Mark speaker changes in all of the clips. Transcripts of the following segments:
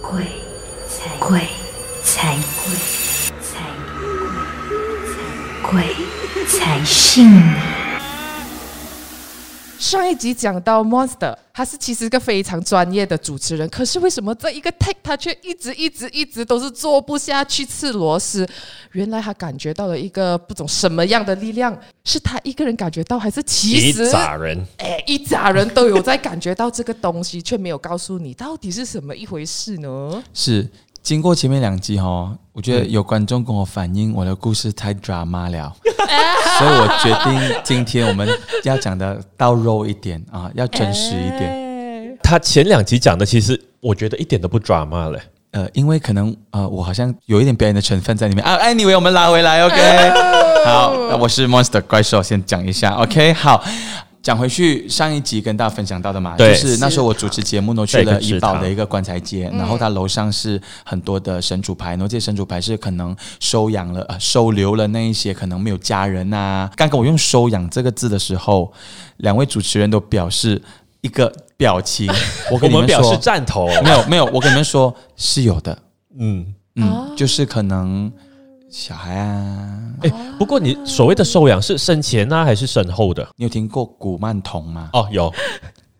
Speaker 1: 鬼才鬼才鬼才鬼才信你。
Speaker 2: 上一集讲到 Monster，他是其实一个非常专业的主持人，可是为什么这一个 take 他却一直一直一直都是做不下去吃螺丝？原来他感觉到了一个不懂什么样的力量，是他一个人感觉到，还是其
Speaker 3: 一
Speaker 2: 实
Speaker 3: 扎人，
Speaker 2: 哎一家人都有在感觉到这个东西，却没有告诉你到底是什么一回事呢？
Speaker 4: 是经过前面两集哈，我觉得有观众跟我反映我的故事太 drama 了，所以我决定今天我们要讲的到肉一点啊，要真实一点。
Speaker 2: 点。
Speaker 3: 他前两集讲的其实我觉得一点都不 drama 嘞。
Speaker 4: 呃，因为可能呃，我好像有一点表演的成分在里面啊。Anyway，我们拉回来，OK。好，那我是 Monster 怪兽，先讲一下，OK。好，讲回去上一集跟大家分享到的嘛，就是那时候我主持节目呢，去了怡保的一个棺材街，然后它楼上是很多的神主牌，然后这些神主牌是可能收养了、呃、收留了那一些可能没有家人啊。刚刚我用“收养”这个字的时候，两位主持人都表示一个表情，我
Speaker 3: 我
Speaker 4: 跟你们说
Speaker 3: 们表示，赞同，
Speaker 4: 没有没有，我跟你们说是有的。
Speaker 3: 嗯，
Speaker 4: 嗯，就是可能小孩啊，
Speaker 3: 哎，不过你所谓的收养是生前呢、还是身后的？
Speaker 4: 你有听过古曼童吗
Speaker 3: 哦，有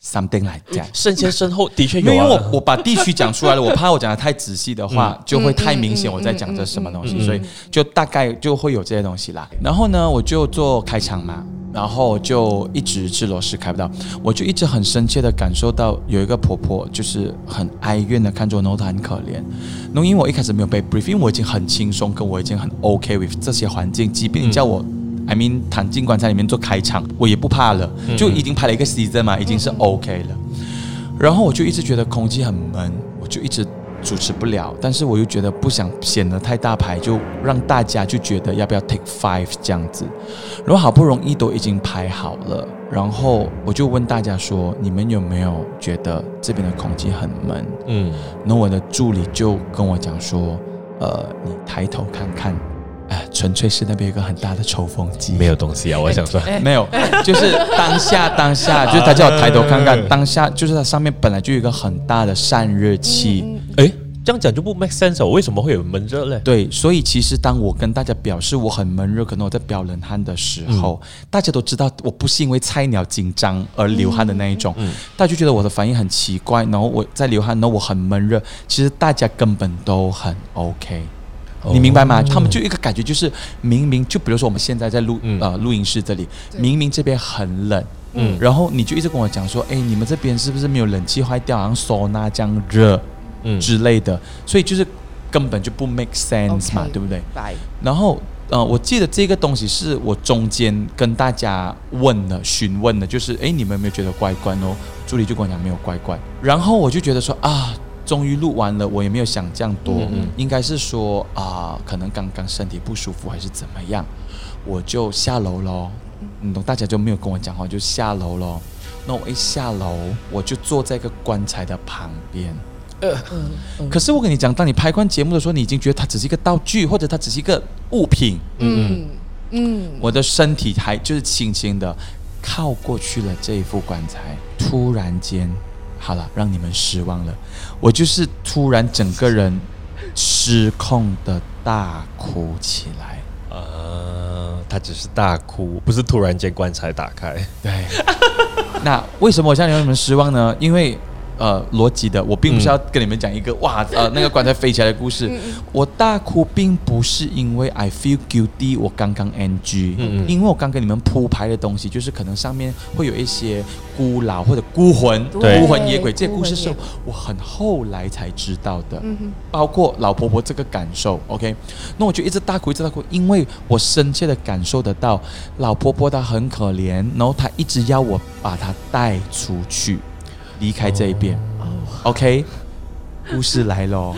Speaker 4: ？Something like that。
Speaker 3: 生前身后的确有
Speaker 4: 因为因为
Speaker 3: 啊。
Speaker 4: 我我把地区讲出来了，我怕我讲的太仔细的话，就会太明显我在讲着什么东西，所以就大概就会有这些东西啦。然后呢，我就做开场嘛，然后就一直吃螺丝开不到，我就一直很深切的感受到有一个婆婆就是很哀怨的看着我，然后她很可怜。那因为我一开始没有被 brief，因为我已经很轻松，跟我已经很 OK with 这些环境，即便你叫我。I mean，躺进棺材里面做开场，我也不怕了，就已经拍了一个 season 嘛，已经是 OK 了。然后我就一直觉得空气很闷，我就一直主持不了，但是我又觉得不想显得太大牌，就让大家就觉得要不要 take five 这样子。然后好不容易都已经排好了，然后我就问大家说，你们有没有觉得这边的空气很闷？
Speaker 3: 嗯，
Speaker 4: 然后我的助理就跟我讲说，呃，你抬头看看，哎，纯粹是那边有一个很大的抽风机，
Speaker 3: 没有东西啊，我想说，
Speaker 4: 没有，就是当下当下，就是他叫我抬头看看，当下就是它上面本来就有一个很大的散热器，
Speaker 3: 哎，这样讲就不 make sense 哦，为什么会有闷热嘞？
Speaker 4: 对，所以其实当我跟大家表示我很闷热，可能我在飙冷汗的时候，大家都知道我不是因为菜鸟紧张而流汗的那一种，大家就觉得我的反应很奇怪，然后我在流汗，然后我很闷热，其实大家根本都很 OK。你明白吗？他们就一个感觉，就是明明就比如说我们现在在录、
Speaker 3: 嗯
Speaker 4: 呃录音室这里，明明这边很冷，嗯，然后你就一直跟我讲说，哎，你们这边是不是没有冷气坏掉，好像收纳这样热，
Speaker 3: 嗯
Speaker 4: 之类的，所以就是根本就不 make sense 嘛对不对？然后呃，我记得这个东西是我中间跟大家问的、询问的，就是哎，你们有没有觉得怪怪哦？助理就跟我讲没有怪怪，然后我就觉得说啊。终于录完了，我也没有想这样多，
Speaker 3: 嗯嗯
Speaker 4: 应该是说啊、可能刚刚身体不舒服还是怎么样，我就下楼喽。嗯，大家就没有跟我讲话，就下楼喽。那我一下楼，我就坐在一个棺材的旁边。可是我跟你讲，当你拍完节目的时候，你已经觉得它只是一个道具，或者它只是一个物品。
Speaker 2: 嗯嗯，
Speaker 4: 我的身体还就是轻轻的靠过去了这一副棺材，突然间，好了，让你们失望了，我就是突然整个人失控的大哭起来。
Speaker 3: 呃，他只是大哭，不是突然间棺材打开。
Speaker 4: 对，那为什么我现在让你们失望呢？因为呃，逻辑的，我并不是要跟你们讲一个、哇呃那个棺材飞起来的故事。我大哭并不是因为 I feel guilty，我刚刚 NG，、
Speaker 3: 嗯嗯。
Speaker 4: 因为我刚跟你们铺排的东西，就是可能上面会有一些孤老或者孤魂、
Speaker 3: 对。
Speaker 4: 孤魂野鬼。这些故事是我很后来才知道的。
Speaker 2: 嗯哼。
Speaker 4: 包括老婆婆这个感受，OK，那我就一直大哭，一直大哭，因为我深切的感受得到老婆婆她很可怜，然后她一直要我把她带出去，离开这一边、o k 故事来喽，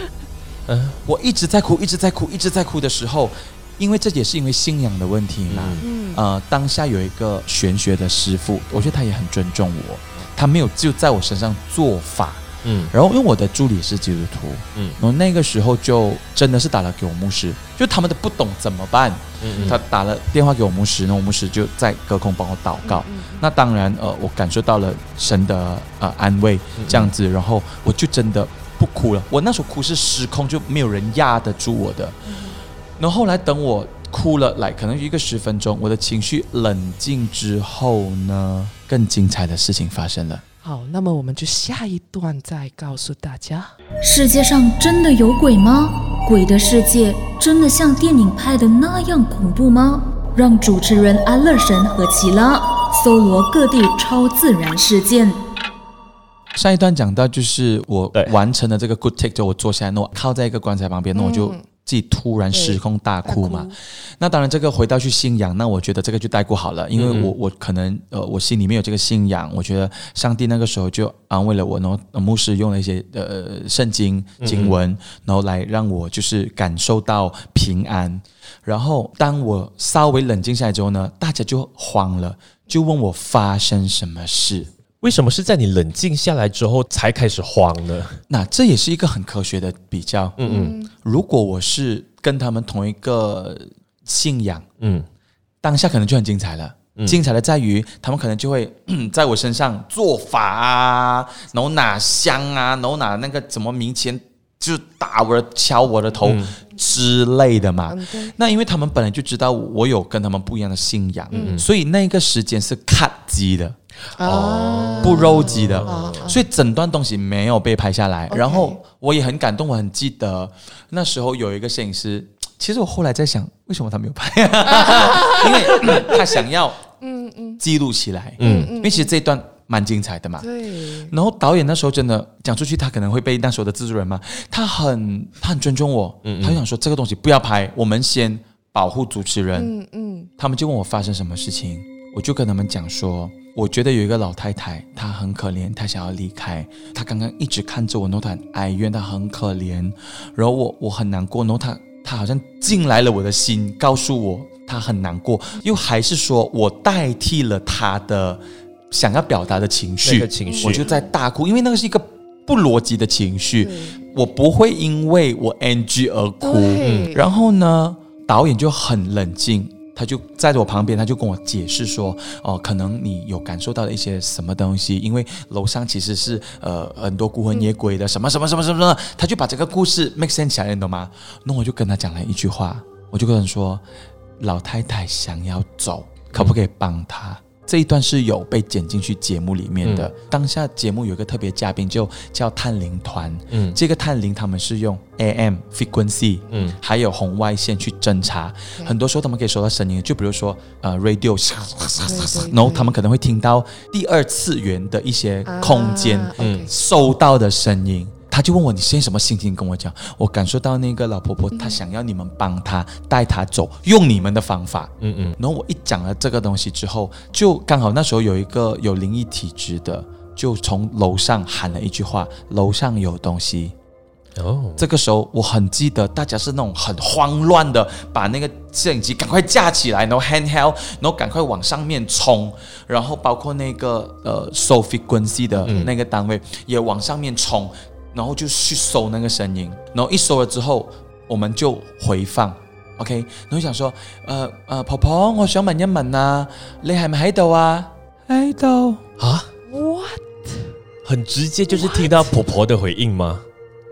Speaker 3: 嗯。
Speaker 4: 我一直在哭，一直在哭，一直在哭的时候，因为这也是因为信仰的问题嘛，
Speaker 2: 嗯。
Speaker 4: 呃，当下有一个玄学的师傅，我觉得他也很尊重我，他没有就在我身上做法，
Speaker 3: 嗯
Speaker 4: 然后因为我的助理是基督徒，
Speaker 3: 嗯
Speaker 4: 然后那个时候就真的是打了给我牧师，就他们都不懂怎么办，
Speaker 3: 嗯
Speaker 4: 他打了电话给我牧师，那我牧师就在隔空帮我祷告。那当然，呃，我感受到了神的呃安慰，这样子，然后我就真的不哭了。我那时候哭是失控，就没有人压得住我的。然后后来等我哭了，来可能一个十分钟，我的情绪冷静之后呢，更精彩的事情发生了。
Speaker 2: 好，那么我们就下一段再告诉大家。
Speaker 1: 世界上真的有鬼吗？鬼的世界真的像电影拍的那样恐怖吗？让主持人安乐神和奇拉搜罗各地超自然事件。
Speaker 4: 上一段讲到，就是我完成了这个 good take 之后，我坐下来，那我靠在一个棺材旁边，那我就自己突然失控大哭嘛。那当然，这个回到去信仰，那我觉得这个就带过好了，因为我我可能呃，我心里面有这个信仰，我觉得上帝那个时候就安慰了我，然后呃牧师用了一些呃圣经经文，然后来让我就是感受到平安。然后当我稍微冷静下来之后呢，大家就慌了，就问我发生什么事。
Speaker 3: 为什么是在你冷静下来之后才开始慌呢？
Speaker 4: 那这也是一个很科学的比较。嗯嗯，如果我是跟他们同一个信仰，
Speaker 3: 嗯，
Speaker 4: 当下可能就很精彩了。精彩的在于，他们可能就会在我身上做法啊，然后拿香啊，然后拿那个怎么冥钱就打我的、敲我的头之类的嘛。那因为他们本来就知道我有跟他们不一样的信仰，所以那个时间是 cut 机的。
Speaker 2: 哦，
Speaker 4: 不肉鸡的，所以整段东西没有被拍下来。然后我也很感动，我很记得那时候有一个摄影师，其实我后来在想，为什么他没有拍？因为他想要嗯嗯。记录起来，嗯，因为其实这一段蛮精彩的嘛。
Speaker 2: 对，
Speaker 4: 然后导演那时候真的讲出去，他可能会被那时候的制作人嘛，他很他很尊重我，他就想说这个东西不要拍，我们先保护主持人。
Speaker 2: 嗯嗯，
Speaker 4: 他们就问我发生什么事情，我就跟他们讲说，我觉得有一个老太太，她很可怜，她想要离开，她刚刚一直看着我，然后她很哀怨，她很可怜，然后我我很难过，然后她她好像进来了我的心，告诉我她很难过，又还是说我代替了她的想要表达的情绪，
Speaker 3: 那个情绪。
Speaker 4: 我就在大哭，因为那个是一个不逻辑的情绪，我不会因为我 NG 而哭，
Speaker 2: 对。
Speaker 4: 然后呢，导演就很冷静，他就在我旁边，他就跟我解释说，哦、可能你有感受到了一些什么东西，因为楼上其实是呃很多孤魂野鬼的，什么什么什么什么什么，他就把这个故事 make sense 起来，你懂吗？那我就跟他讲了一句话，我就跟他说，老太太想要走，可不可以帮她？这一段是有被剪进去节目里面的。当下节目有一个特别嘉宾，就叫探灵团。嗯，这个探灵他们是用 AM frequency，嗯，还有红外线去侦查。很多时候他们可以收到声音，就比如说呃 radio，然后他们可能会听到第二次元的一些空间，
Speaker 2: 嗯
Speaker 4: 收到的声音。他就问我你现在什么心情？跟我讲，我感受到那个老婆婆她想要你们帮她带她走，用你们的方法。
Speaker 3: 嗯嗯，
Speaker 4: 然后我一讲了这个东西之后，就刚好那时候有一个有灵异体质的，就从楼上喊了一句话：“楼上有东西。”
Speaker 3: 哦，
Speaker 4: 这个时候我很记得，大家是那种很慌乱的，把那个摄影机赶快架起来，然后 handheld，然后赶快往上面冲，然后包括那个呃 s o frequency 的那个单位、也往上面冲，然后就去搜那个声音，然后一搜了之后，我们就回放，OK，然后想说，呃呃，婆婆，我想問一問啊，你係咪喺度啊？喺度。
Speaker 3: 啊，what？很直接，就是听到婆婆的回应吗？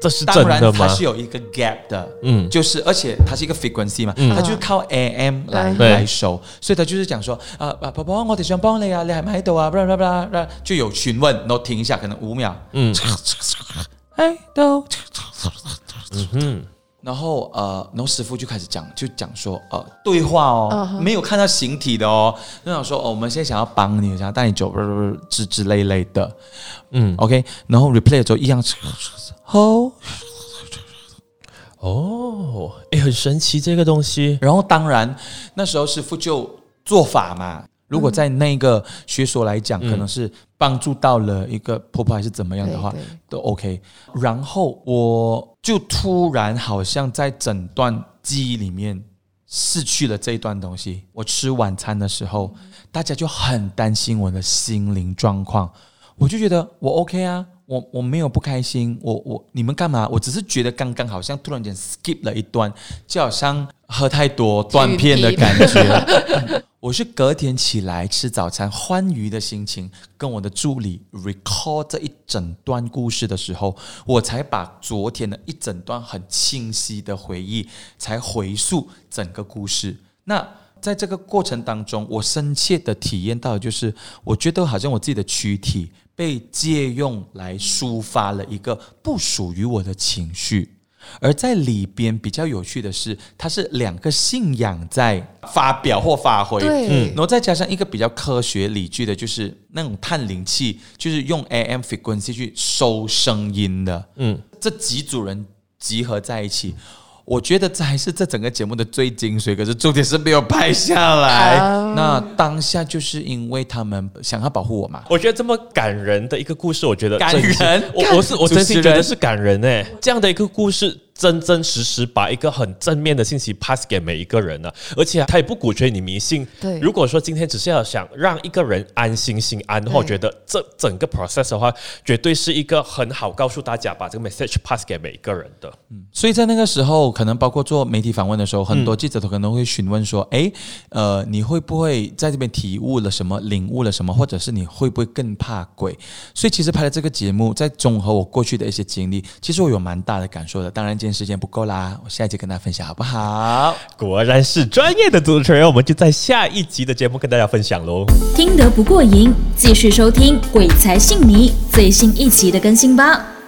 Speaker 3: 这是真
Speaker 4: 當然
Speaker 3: 的吗？
Speaker 4: 它是有一個 gap 的，
Speaker 3: 嗯。
Speaker 4: 嗯，就是而且它是一個 frequency 嘛，
Speaker 3: 嗯。
Speaker 4: 它就是靠 AM 來
Speaker 3: 對
Speaker 4: 來收，所以它就是講說，啊、啊婆婆，我哋想幫你啊，你係咪喺度啊？blah blah blah，就有詢問，然後停一下，可能五秒，
Speaker 3: 嗯
Speaker 4: 喺度。
Speaker 3: 嗯哼，
Speaker 4: 然后呃，然后师傅就开始讲，就讲说呃对话哦没有看到形体的哦，就想说哦，我们现在想要帮你，想要带你走，不不不之之类类的
Speaker 3: 嗯
Speaker 4: ，，OK，然后 replay 的时候一样，哦，
Speaker 3: 哦，哎，很神奇这个东西。
Speaker 4: 然后当然那时候师傅就做法嘛。如果在那个学所来讲，可能是帮助到了一个婆婆还是怎么样的话
Speaker 2: 对对，
Speaker 4: 都 OK。然后我就突然好像在整段记忆里面失去了这一段东西。我吃晚餐的时候，大家就很担心我的心灵状况，我就觉得我 OK 啊，我我没有不开心，我我你们干嘛？我只是觉得刚刚好像突然间 skip 了一段，就好像喝太多断片的感觉。我是隔天起来吃早餐，欢愉的心情，跟我的助理 recall 这一整段故事的时候，我才把昨天的一整段很清晰的回忆，才回溯整个故事。那在这个过程当中，我深切的体验到，就是我觉得好像我自己的躯体被借用来抒发了一个不属于我的情绪。而在里边比较有趣的是，它是两个信仰在发表或发挥，
Speaker 2: 对
Speaker 4: 然后再加上一个比较科学理据的，就是那种探灵器，就是用 AM frequency 去收声音的，嗯，这几组人集合在一起。我觉得这还是这整个节目的最精髓，可是重点是没有拍下来。那当下就是因为他们想要保护我嘛，
Speaker 3: 我觉得这么感人的一个故事，我觉得
Speaker 4: 感人
Speaker 3: 我我是我真心觉得是感人哎，这样的一个故事。真真实实把一个很正面的信息 pass 给每一个人呢、而且他也不鼓吹你迷信。
Speaker 2: 对
Speaker 3: 如果说今天只是要想让一个人安心心安的话，我觉得这整个 process 的话，绝对是一个很好告诉大家把这个 message pass 给每一个人的。
Speaker 4: 嗯所以在那个时候，可能包括做媒体访问的时候，很多记者都可能会询问说：“诶，呃，你会不会在这边体悟了什么，领悟了什么，或者是你会不会更怕鬼？”所以其实拍了这个节目，在综合我过去的一些经历，其实我有蛮大的感受的。当然，今天时间不够啦，我下一集跟大家分享好不好？
Speaker 3: 果然是专业的主持人，我们就在下一集的节目跟大家分享喽。
Speaker 1: 听得不过瘾，继续收听《鬼才信你》最新一期的更新吧。